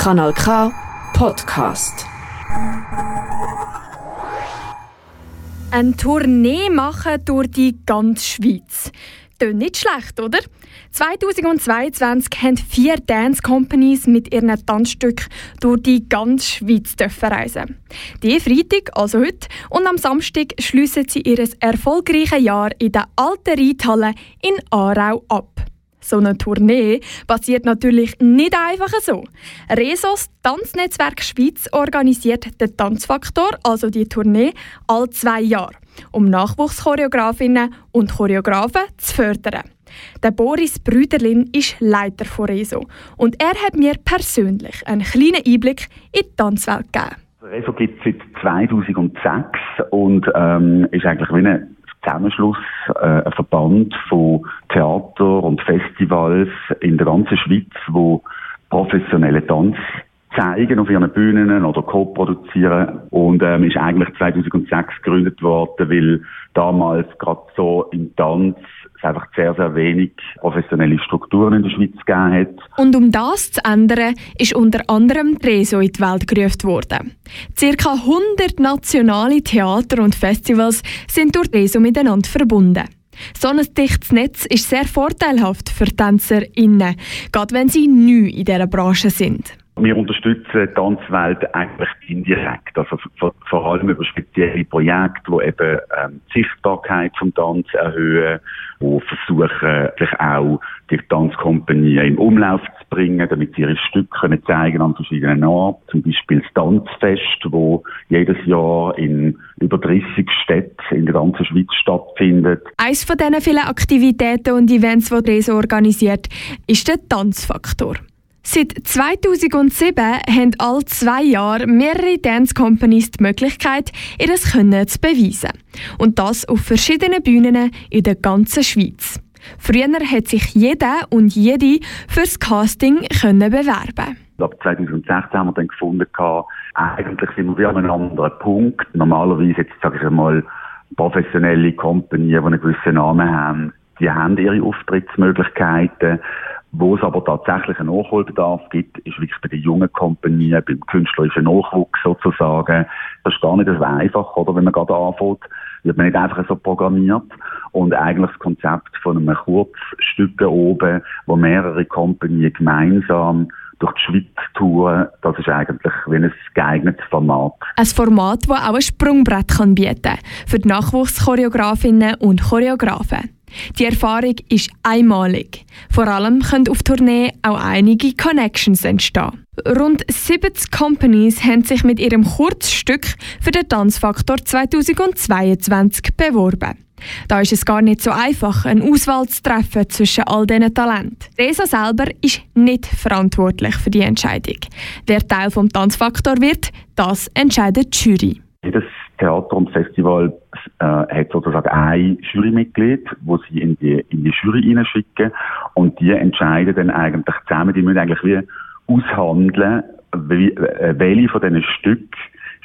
Kanal K Podcast. Eine Tournee machen durch die ganze Schweiz. Tönt nicht schlecht, oder? 2022 haben vier Dance Companies mit ihren Tanzstücken durch die ganze Schweiz reisen. Die Freitag, also heute, und am Samstag schliessen sie ihr erfolgreiches Jahr in der alten Reithalle in Aarau ab. So eine Tournee passiert natürlich nicht einfach so. Resos Tanznetzwerk Schweiz organisiert den Tanzfaktor, also die Tournee, alle zwei Jahre, um Nachwuchschoreografinnen und Choreografen zu fördern. Der Boris Brüderlin ist Leiter von Reso und er hat mir persönlich einen kleinen Einblick in die Tanzwelt gegeben. Reso gibt es seit 2006 und ähm, ist eigentlich wie ein Zusammenschluss, äh, ein Verband von Theater und Festivals in der ganzen Schweiz, wo professionelle Tanz zeigen auf ihren Bühnen oder co-produzieren. Und ähm, ist eigentlich 2006 gegründet worden, weil damals gerade so im Tanz es einfach sehr, sehr wenig professionelle Strukturen in der Schweiz gegeben hat. Und um das zu ändern, ist unter anderem Treso in die Welt gerufen worden. Circa 100 nationale Theater und Festivals sind durch Treso miteinander verbunden. So ein dichtes Netz ist sehr vorteilhaft für TänzerInnen, gerade wenn sie neu in dieser Branche sind. Wir unterstützen die Tanzwelt eigentlich indirekt, also vor, allem über spezielle Projekte, die eben ähm, die Sichtbarkeit vom Tanz erhöhen, die versuchen, sich auch die Tanzkompanie im Umlauf zu bringen, damit sie ihre Stücke können zeigen an verschiedenen Orten. Zum Beispiel das Tanzfest, wo jedes Jahr in über 30 Städten in der ganzen Schweiz stattfindet. Eines von diesen vielen Aktivitäten und Events, die Reso organisiert, ist der Tanzfaktor. Seit 2007 haben alle zwei Jahre mehrere Dance Companies die Möglichkeit, ihr Können zu beweisen. Und das auf verschiedenen Bühnen in der ganzen Schweiz. Früher hat sich jeder und jede fürs Casting können bewerben. Ab 2016 haben wir dann gefunden, eigentlich sind wir an einem anderen Punkt. Normalerweise, jetzt sage ich einmal, professionelle Companies, die einen gewissen Namen haben, die haben ihre Auftrittsmöglichkeiten. Wo es aber tatsächlich einen Nachholbedarf gibt, ist wirklich bei den jungen Kompanien, beim künstlerischen Nachwuchs sozusagen. Das ist gar nicht so einfach, oder? Wenn man gerade anfängt, wird man nicht einfach so programmiert. Und eigentlich das Konzept von einem Kurzstück oben, wo mehrere Kompanien gemeinsam durch die Schweiz touren, das ist eigentlich wie ein geeignetes Format. Ein Format, das auch ein Sprungbrett kann bieten kann für die Nachwuchschoreografinnen und Choreografen. Die Erfahrung ist einmalig. Vor allem können auf Tournee auch einige Connections entstehen. Rund 70 Companies haben sich mit ihrem Kurzstück für den Tanzfaktor 2022 beworben. Da ist es gar nicht so einfach, eine Auswahl zu treffen zwischen all diesen Talenten. Resa selber ist nicht verantwortlich für die Entscheidung. Wer Teil vom Tanzfaktor wird, das entscheidet die Jury. Jedes Theater und Festival äh, hat sozusagen ein Jurymitglied, wo sie in die, in die Jury hineinschicken und die entscheiden dann eigentlich zusammen, die müssen eigentlich wie aushandeln, wie, äh, welche von diesen Stücken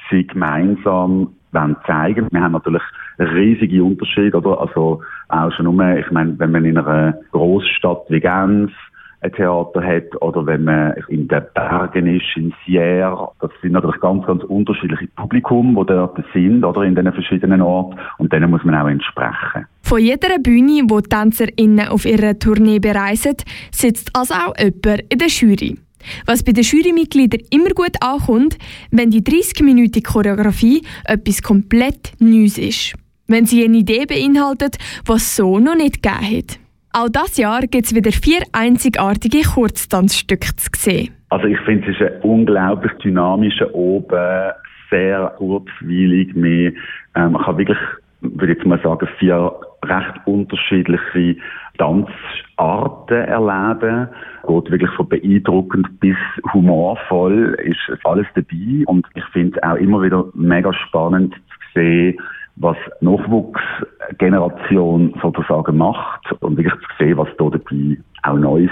sie gemeinsam wollen zeigen. Wir haben natürlich riesige Unterschiede, oder? Also auch schon nur, ich meine, wenn man in einer Großstadt wie Genf ein Theater hat oder wenn man in den Bergen ist, in Sierre. Das sind natürlich ganz, ganz unterschiedliche Publikum, die dort sind oder in den verschiedenen Orten und denen muss man auch entsprechen. Von jeder Bühne, wo die TänzerInnen auf ihrer Tournee bereisen, sitzt also auch jemand in der Jury. Was bei den Jurymitgliedern immer gut ankommt, wenn die 30-minütige Choreografie etwas komplett Neues ist. Wenn sie eine Idee beinhaltet, was so noch nicht gegeben hat. Auch dieses Jahr gibt es wieder vier einzigartige Kurztanzstücke zu sehen. Also ich finde, es ist ein unglaublich dynamischer Oben, sehr kurzweilig. Ähm, man kann wirklich, würde ich jetzt mal sagen, vier recht unterschiedliche Tanzarten erleben. Geht wirklich von beeindruckend bis humorvoll ist alles dabei. Und ich finde es auch immer wieder mega spannend zu sehen, was Nachwuchsgeneration sozusagen macht und wirklich zu sehen, was da dabei auch Neues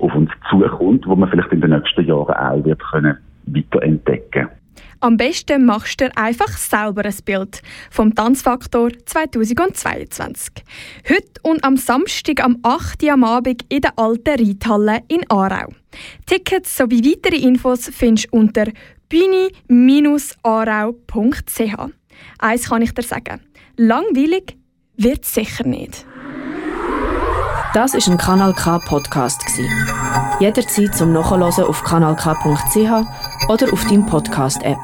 auf uns zukommt, wo man vielleicht in den nächsten Jahren auch wird können weiterentdecken Am besten machst du einfach selber ein Bild vom Tanzfaktor 2022. Heute und am Samstag am 8. Uhr am Abend in der alten Reithalle in Aarau. Tickets sowie weitere Infos findest du unter bühni-aarau.ch. Eins kann ich dir sagen. Langweilig wird sicher nicht. Das ist ein Kanal K Podcast Jederzeit zum Nachhören auf kanalk.ch oder auf deinem Podcast App.